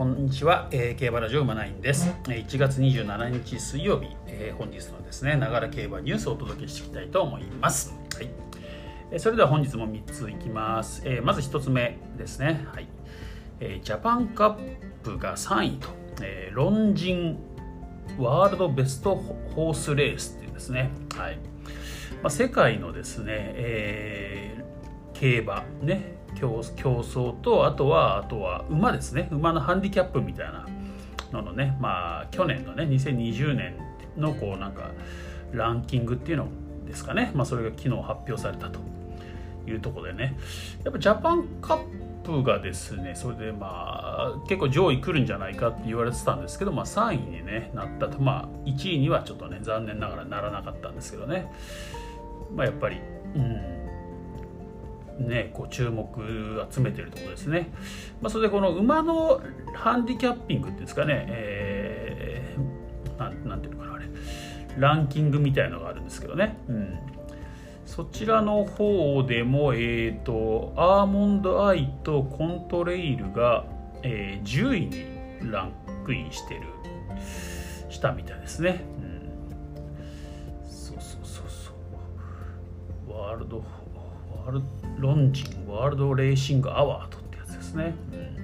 こんにちは、えー、競馬ラジオ馬ナインです。1月27日水曜日、えー、本日のですねながら競馬ニュースをお届けしていきたいと思います。はい、えー、それでは本日も3ついきます、えー、まず1つ目ですね。はい、えー、ジャパンカップが3位と、えー、ロンジンワールドベストホースレースっていうですね。はい。まあ、世界のですね、えー、競馬ね。競争とあとはあとは馬ですね。馬のハンディキャップみたいなののねまあ去年のね2020年のこうなんかランキングっていうのですかね、まあ、それが昨日発表されたというとこでね。やっぱジャパンカップがですねそれでまあ結構上位来るんじゃないかって言われてたんですけど、まあ、3位に、ね、なったと。まあ1位にはちょっとね残念ながらならなかったんですけどね。まあやっぱりうん。ね、こう注目集めてるところですね。まあ、それでこの馬のハンディキャッピングっていうんですかね、えー、ななんていうのかなあれ。ランキングみたいのがあるんですけどね、うん、そちらの方でも、えーと、アーモンドアイとコントレイルが、えー、10位にランクインしてるしたみたいですね。うん、そうそうそうそう。ワールドワールロンジンワールドレーシングアワードってやつですね、うん、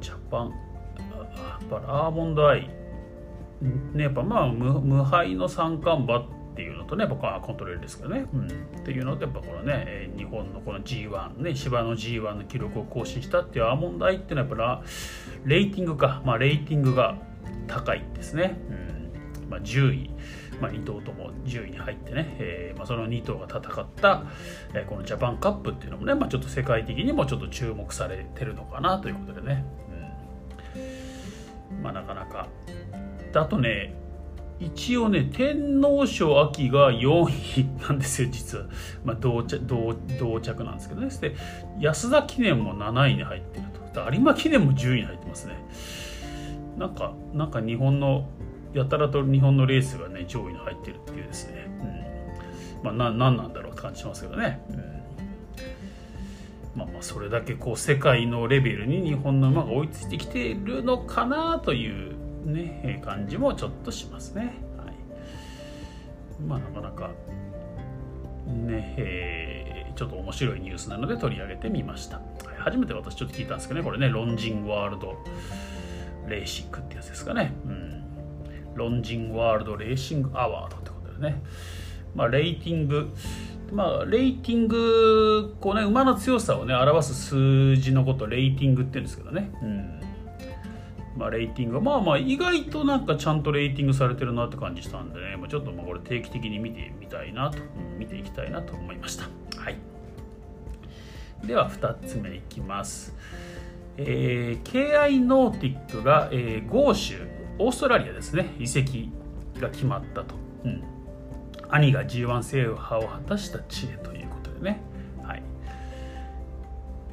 ジャパンやっぱアーモンドアイ。ねやっぱまあ無無敗の三冠馬っていうのとね僕はコントロールですけどね、うん、っていうのでやっぱこのね日本のこの G1 ね芝の G1 の記録を更新したっていうアーモンドアイっていうのはやっぱレーティングか。まあレーティングが高いですね、うん。まあ、10位。まあ、2頭とも10位に入ってね、えーまあ、その2頭が戦った、えー、このジャパンカップっていうのもね、まあ、ちょっと世界的にもちょっと注目されてるのかなということでね、うん、まあなかなか。あとね一応ね天皇賞秋が4位なんですよ実は、まあ同着同、同着なんですけどね。で安田記念も7位に入ってると。有馬記念も10位に入ってますね。なんかなんか日本のやたらと日本のレースがね上位に入ってるっていうですね、うん、まあな何なんだろうって感じしますけどね、うん、まあまあそれだけこう世界のレベルに日本の馬が追いついてきてるのかなというね感じもちょっとしますね、はい、まあなかなかねえー、ちょっと面白いニュースなので取り上げてみました、はい、初めて私ちょっと聞いたんですけどねこれねロンジングワールドレーシングってやつですかね、うん。ロンジンワールドレーシングアワードってことでね、まあ、レーティングまあ、レーティング、こうね、馬の強さをね、表す数字のことレーティングって言うんですけどね。うん。まあ、レーティングまあまあ、意外となんかちゃんとレーティングされてるなって感じしたんでね、まあ、ちょっとまあこれ定期的に見てみたいなと、うん、見ていきたいなと思いました。はい。では、2つ目いきます。えー、KI ノーティックが、えー、豪州オーストラリアですね。移籍が決まったと、うん、兄が G1 制覇を果たした地へということでね、はい。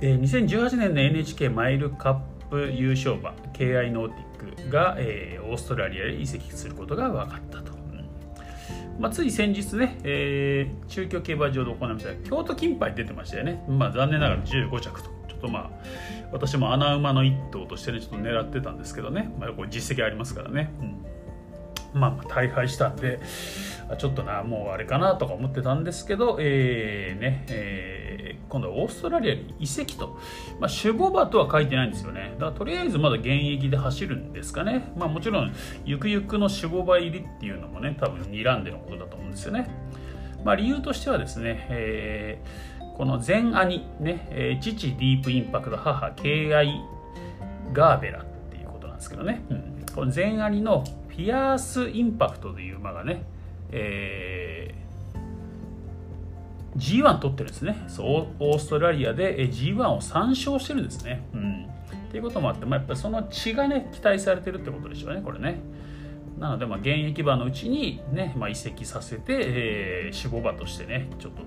えー、2018年の NHK マイルカップ優勝馬 KI ノーティックが、えー、オーストラリアへ移籍することが分かったと、うん。まあ、つい先日ね、えー、中京競馬場で行われました京都金杯出てましたよね、まあ、残念ながら15着と。とまあ私も穴馬の一頭としてねちょっと狙ってたんですけどね、まあ、これ実績ありますからね、うん、まあ大敗したんでちょっとなもうあれかなとか思ってたんですけど、えーねえー、今度はオーストラリアに移籍と、まあ、守護馬とは書いてないんですよね。だからとりあえずまだ現役で走るんですかね、まあ、もちろんゆくゆくの守護馬入りっていうのもね多分睨んでのことだと思うんですよね、まあ、理由としてはですね、えーこの前兄、ね、えー、父ディープインパクト、母 KI ガーベラっていうことなんですけどね、うん、この前兄のフィアースインパクトという馬がね、えー、G1 取ってるんですねそうオーストラリアで G1 を3勝してるんですね。うん、っていうこともあって、まあ、やっぱりその血がね期待されてるってことでしょうねこれね。なので、まあ、現役馬のうちにね、まあ、移籍させて、えー、守護馬としてねちょっと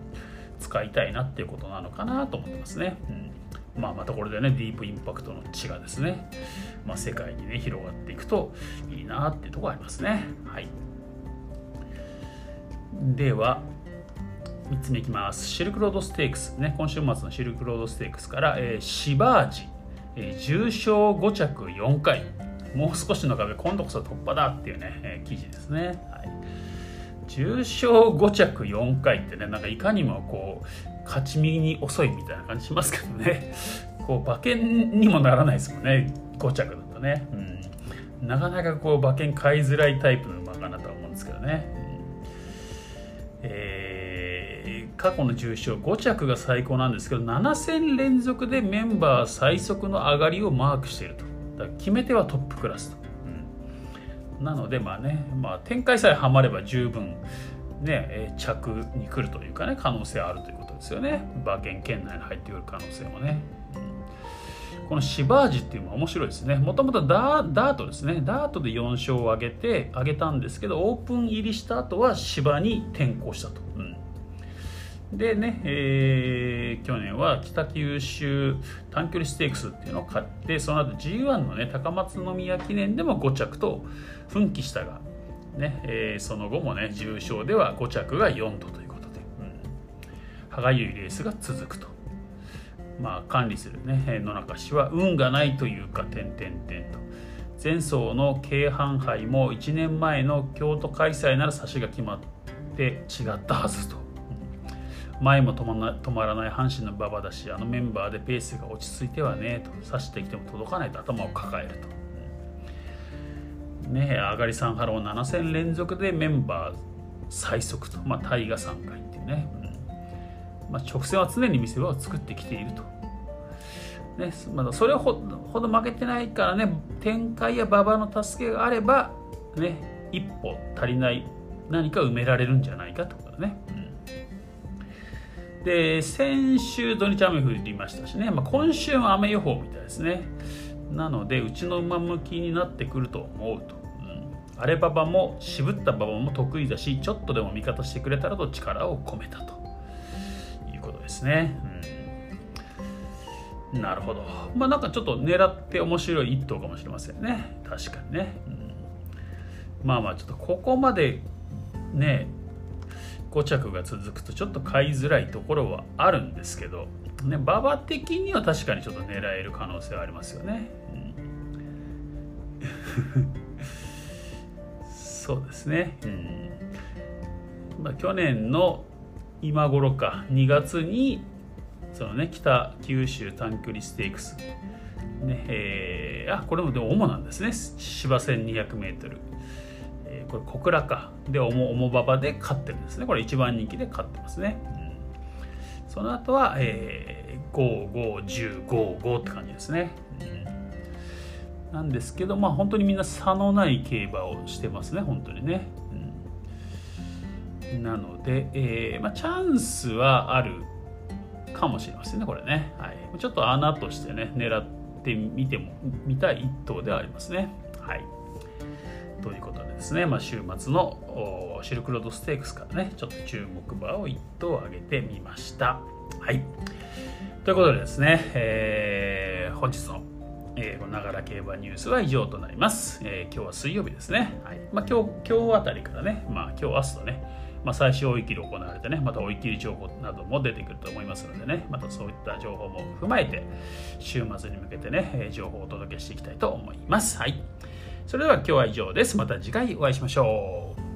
使いたいなっていうことなのかなと思ってますね。うん。まあ、またこれでねディープインパクトの血がですね、まあ、世界にね広がっていくといいなっていうとこありますね。はい、では3つ目いきます。シルクロードステークス、ね、今週末のシルクロードステークスから、えー、シバージ、えー、重賞5着4回。もう少しの壁今度こそ突破だっていうね、えー、記事ですね、はい、重賞5着4回ってねなんかいかにもこう勝ち身に遅いみたいな感じしますけどね。こう馬券にもならないですもんね5着だとね、うん、なかなかこう馬券買いづらいタイプの馬かなとは思うんですけどね、うん、えー、過去の重賞5着が最高なんですけど7戦連続でメンバー最速の上がりをマークしていると。だ決め手はトップクラスと、なのでまあね、まあ、展開さえはまれば十分ね、着に来るというかね可能性あるということですよね。馬券圏内に入ってくる可能性もね、このシバージっていうのは面白いですね。もともとダートですね。ダートで4勝を挙げて挙げたんですけどオープン入りした後は芝に転向したと、うん。でね、えー、去年は北九州短距離ステークスっていうのを買ってその後 G1 のね高松宮記念でも5着と奮起したが、ねえー、その後もね重賞では5着が4度ということで、うん、歯がゆいレースが続くと。まあ、管理するね野中氏は運がないというか点々点と。前走の京阪杯も1年前の京都開催なら差しが決まって違ったはずと。前も止ま止まらない阪神の馬場だしあのメンバーでペースが落ち着いてはねと指してきても届かないと頭を抱えると。ねえ上がり3ハロン7戦連続でメンバー最速と、まあ、タイが3回っていうね、うんまあ、直線は常に見せ場を作ってきていると。ね、まだそれほど負けてないからね展開や馬場の助けがあればね一歩足りない何か埋められるんじゃないかとかね。で先週土日雨降りましたしね、まあ、今週も雨予報みたいですね。なのでうちの馬向きになってくると思うと、うん、荒れ馬場も渋った馬場も得意だしちょっとでも味方してくれたらと力を込めたと。いうことですね、うん、なるほど。まあなんかちょっと狙って面白い一頭かもしれませんね。確かにね、うん、まあまあちょっとここまでね5着が続くとちょっと買いづらいところはあるんですけど、ね、馬場的には確かにちょっと狙える可能性はありますよね。うん、そうですね。うん。まあ、去年の今頃か2月にそのね北九州短距離ステークス。ねえー、あこれもでも主なんですね。芝 1200m これ小倉か。で重重馬場で勝ってるんですね。これ一番人気で勝ってますね、うん、その後は、えー、5515って感じですね、うん、なんですけどまあ本当にみんな差のない競馬をしてますね。本当にね、うん、なので、えーまあ、チャンスはあるかもしれませんねこれね、はい、ちょっと穴としてね狙ってみても見たい一頭ではありますね。ということでですね、まあ、週末のシルクロードステークスからね、ちょっと注目馬を1頭上げてみました。はい。ということでですね、えー、本日のえー、ながら競馬ニュースは以上となります。えー、今日は水曜日ですね。はいまあ、今日今日あたりからね、まあ、今日明日とね、まあ、最終追い切り行われてね、また追い切り情報なども出てくると思いますのでね、またそういった情報も踏まえて、週末に向けてね、情報をお届けしていきたいと思います。はい。それでは今日は以上です。また次回お会いしましょう。